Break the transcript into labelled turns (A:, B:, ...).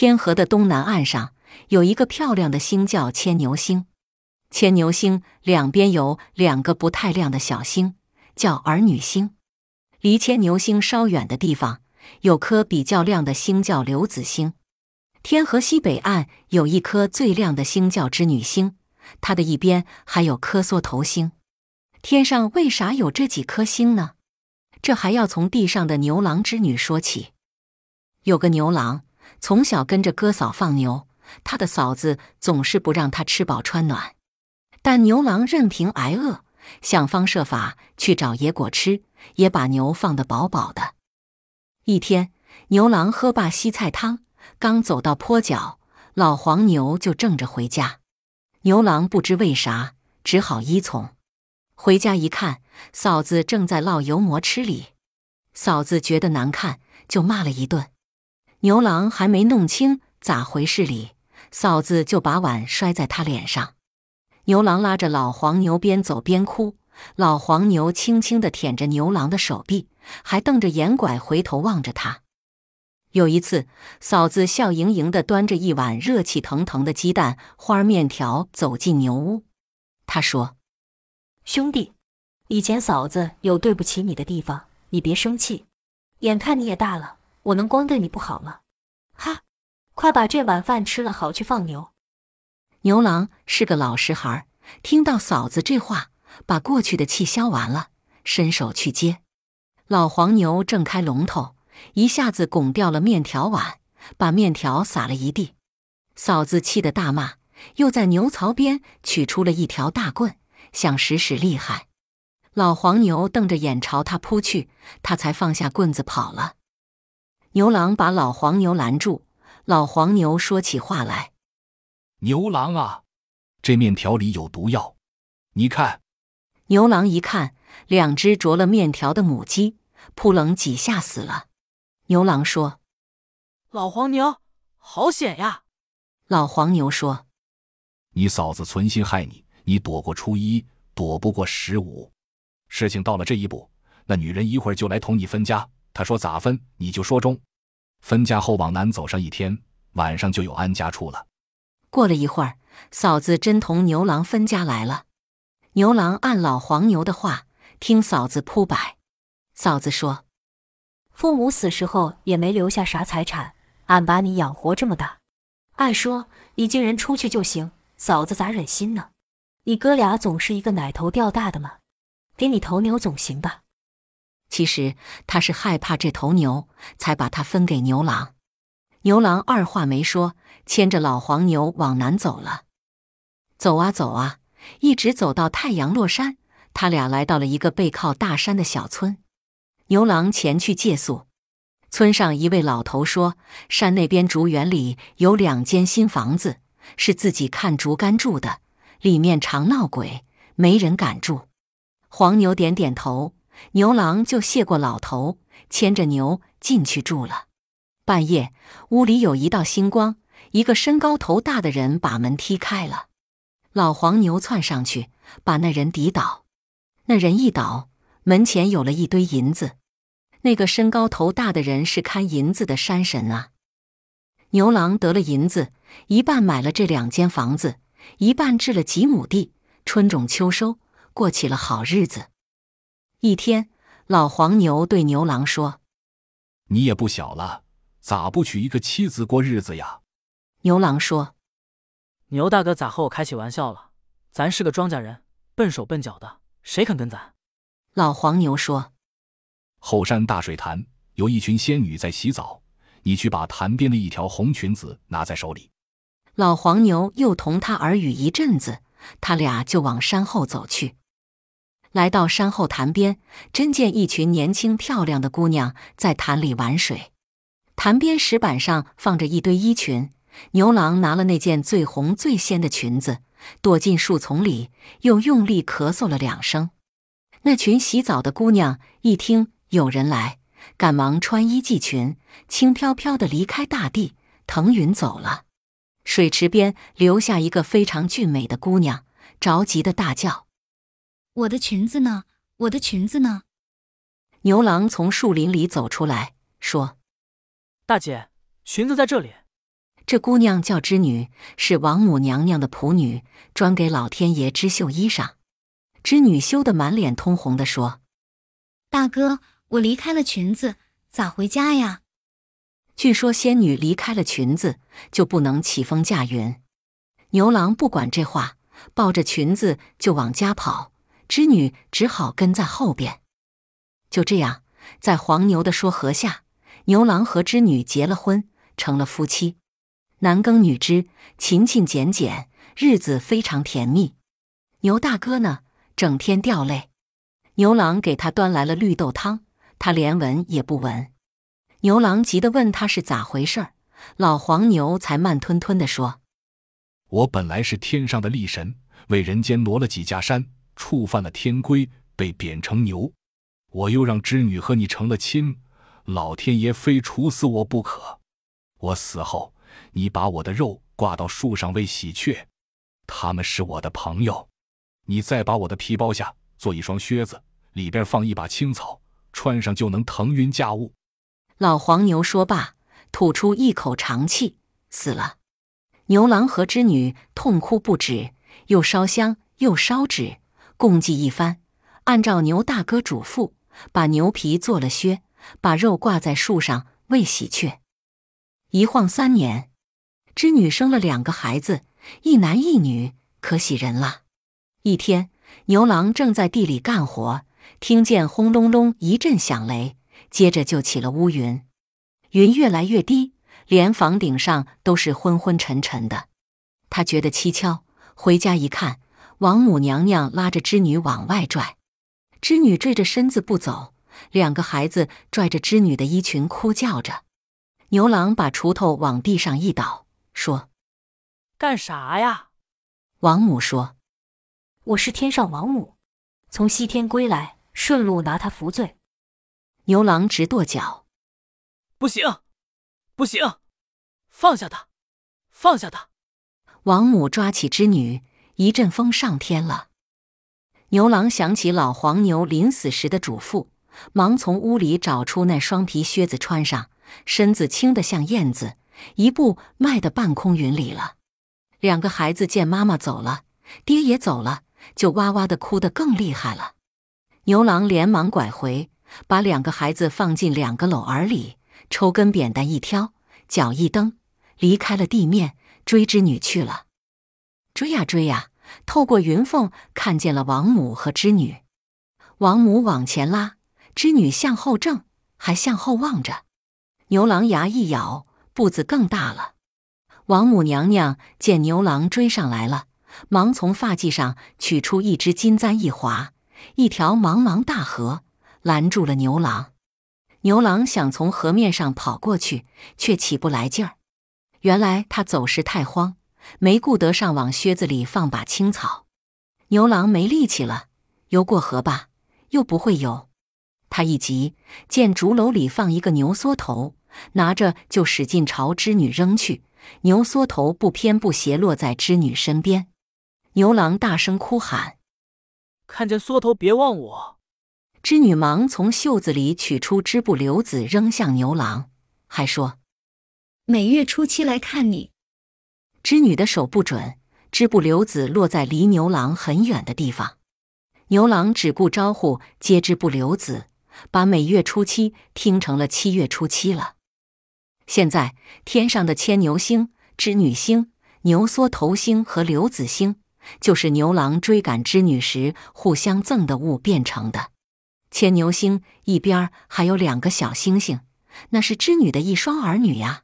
A: 天河的东南岸上有一个漂亮的星，叫牵牛星。牵牛星两边有两个不太亮的小星，叫儿女星。离牵牛星稍远的地方，有颗比较亮的星，叫刘子星。天河西北岸有一颗最亮的星，叫织女星。它的一边还有颗缩头星。天上为啥有这几颗星呢？这还要从地上的牛郎织女说起。有个牛郎从小跟着哥嫂放牛，他的嫂子总是不让他吃饱穿暖，但牛郎任凭挨饿，想方设法去找野果吃。也把牛放得饱饱的。一天，牛郎喝罢西菜汤，刚走到坡脚，老黄牛就正着回家。牛郎不知为啥，只好依从。回家一看，嫂子正在烙油馍吃里，嫂子觉得难看，就骂了一顿。牛郎还没弄清咋回事里，嫂子就把碗摔在他脸上。牛郎拉着老黄牛边走边哭。老黄牛轻轻地舔着牛郎的手臂，还瞪着眼拐回头望着他。有一次，嫂子笑盈盈地端着一碗热气腾腾的鸡蛋花面条走进牛屋。她说：“
B: 兄弟，以前嫂子有对不起你的地方，你别生气。眼看你也大了，我能光对你不好吗？哈，快把这碗饭吃了，好去放牛。”
A: 牛郎是个老实孩，听到嫂子这话。把过去的气消完了，伸手去接，老黄牛正开龙头，一下子拱掉了面条碗，把面条撒了一地。嫂子气得大骂，又在牛槽边取出了一条大棍，想使使厉害。老黄牛瞪着眼朝他扑去，他才放下棍子跑了。牛郎把老黄牛拦住，老黄牛说起话来：“
C: 牛郎啊，这面条里有毒药，你看。”
A: 牛郎一看，两只啄了面条的母鸡，扑棱几下死了。牛郎说：“
D: 老黄牛，好险呀！”
A: 老黄牛说：“
C: 你嫂子存心害你，你躲过初一，躲不过十五。事情到了这一步，那女人一会儿就来同你分家。她说咋分，你就说中。分家后往南走上一天，晚上就有安家处了。
A: 过了一会儿，嫂子真同牛郎分家来了。”牛郎按老黄牛的话听嫂子铺摆，嫂子说：“
B: 父母死时候也没留下啥财产，俺把你养活这么大，按说一家人出去就行，嫂子咋忍心呢？你哥俩总是一个奶头掉大的嘛，给你头牛总行吧？”
A: 其实他是害怕这头牛，才把它分给牛郎。牛郎二话没说，牵着老黄牛往南走了。走啊走啊。一直走到太阳落山，他俩来到了一个背靠大山的小村。牛郎前去借宿，村上一位老头说：“山那边竹园里有两间新房子，是自己看竹竿住的，里面常闹鬼，没人敢住。”黄牛点点头，牛郎就谢过老头，牵着牛进去住了。半夜，屋里有一道星光，一个身高头大的人把门踢开了。老黄牛窜上去，把那人抵倒。那人一倒，门前有了一堆银子。那个身高头大的人是看银子的山神啊。牛郎得了银子，一半买了这两间房子，一半置了几亩地，春种秋收，过起了好日子。一天，老黄牛对牛郎说：“
C: 你也不小了，咋不娶一个妻子过日子呀？”
A: 牛郎说。
D: 牛大哥咋和我开起玩笑了？咱是个庄稼人，笨手笨脚的，谁肯跟咱？
A: 老黄牛说：“
C: 后山大水潭有一群仙女在洗澡，你去把潭边的一条红裙子拿在手里。”
A: 老黄牛又同他耳语一阵子，他俩就往山后走去。来到山后潭边，真见一群年轻漂亮的姑娘在潭里玩水。潭边石板上放着一堆衣裙。牛郎拿了那件最红最鲜的裙子，躲进树丛里，又用力咳嗽了两声。那群洗澡的姑娘一听有人来，赶忙穿衣系裙，轻飘飘的离开大地，腾云走了。水池边留下一个非常俊美的姑娘，着急的大叫：“
E: 我的裙子呢？我的裙子呢？”
A: 牛郎从树林里走出来，说：“
D: 大姐，裙子在这里。”
A: 这姑娘叫织女，是王母娘娘的仆女，专给老天爷织绣衣裳。织女羞得满脸通红的说：“
E: 大哥，我离开了裙子，咋回家呀？”
A: 据说仙女离开了裙子，就不能起风驾云。牛郎不管这话，抱着裙子就往家跑，织女只好跟在后边。就这样，在黄牛的说和下，牛郎和织女结了婚，成了夫妻。男耕女织，勤勤俭俭，日子非常甜蜜。牛大哥呢，整天掉泪。牛郎给他端来了绿豆汤，他连闻也不闻。牛郎急得问他是咋回事儿，老黄牛才慢吞吞地说：“
C: 我本来是天上的力神，为人间挪了几架山，触犯了天规，被贬成牛。我又让织女和你成了亲，老天爷非处死我不可。我死后。”你把我的肉挂到树上喂喜鹊，他们是我的朋友。你再把我的皮剥下，做一双靴子，里边放一把青草，穿上就能腾云驾雾。
A: 老黄牛说罢，吐出一口长气，死了。牛郎和织女痛哭不止，又烧香又烧纸，共计一番，按照牛大哥嘱咐，把牛皮做了靴，把肉挂在树上喂喜鹊。一晃三年。织女生了两个孩子，一男一女，可喜人了。一天，牛郎正在地里干活，听见轰隆隆一阵响雷，接着就起了乌云，云越来越低，连房顶上都是昏昏沉沉的。他觉得蹊跷，回家一看，王母娘娘拉着织女往外拽，织女坠着身子不走，两个孩子拽着织女的衣裙哭叫着。牛郎把锄头往地上一倒。说：“
D: 干啥呀？”
A: 王母说：“
B: 我是天上王母，从西天归来，顺路拿他赎罪。”
A: 牛郎直跺脚：“
D: 不行，不行，放下他，放下他！”
A: 王母抓起织女，一阵风上天了。牛郎想起老黄牛临死时的嘱咐，忙从屋里找出那双皮靴子穿上，身子轻得像燕子。一步迈得半空云里了，两个孩子见妈妈走了，爹也走了，就哇哇的哭得更厉害了。牛郎连忙拐回，把两个孩子放进两个篓儿里，抽根扁担一挑，脚一蹬，离开了地面，追织女去了。追呀追呀，透过云缝看见了王母和织女。王母往前拉，织女向后正，还向后望着。牛郎牙一咬。步子更大了。王母娘娘见牛郎追上来了，忙从发髻上取出一只金簪一划，一条茫茫大河拦住了牛郎。牛郎想从河面上跑过去，却起不来劲儿。原来他走时太慌，没顾得上往靴子里放把青草。牛郎没力气了，游过河吧，又不会游。他一急，见竹篓里放一个牛缩头。拿着就使劲朝织女扔去，牛缩头不偏不斜落在织女身边。牛郎大声哭喊：“
D: 看见缩头别忘我！”
A: 织女忙从袖子里取出织布流子扔向牛郎，还说：“
E: 每月初七来看你。”
A: 织女的手不准，织布流子落在离牛郎很远的地方。牛郎只顾招呼接织布流子，把每月初七听成了七月初七了。现在天上的牵牛星、织女星、牛缩头星和刘子星，就是牛郎追赶织女时互相赠的物变成的。牵牛星一边还有两个小星星，那是织女的一双儿女呀。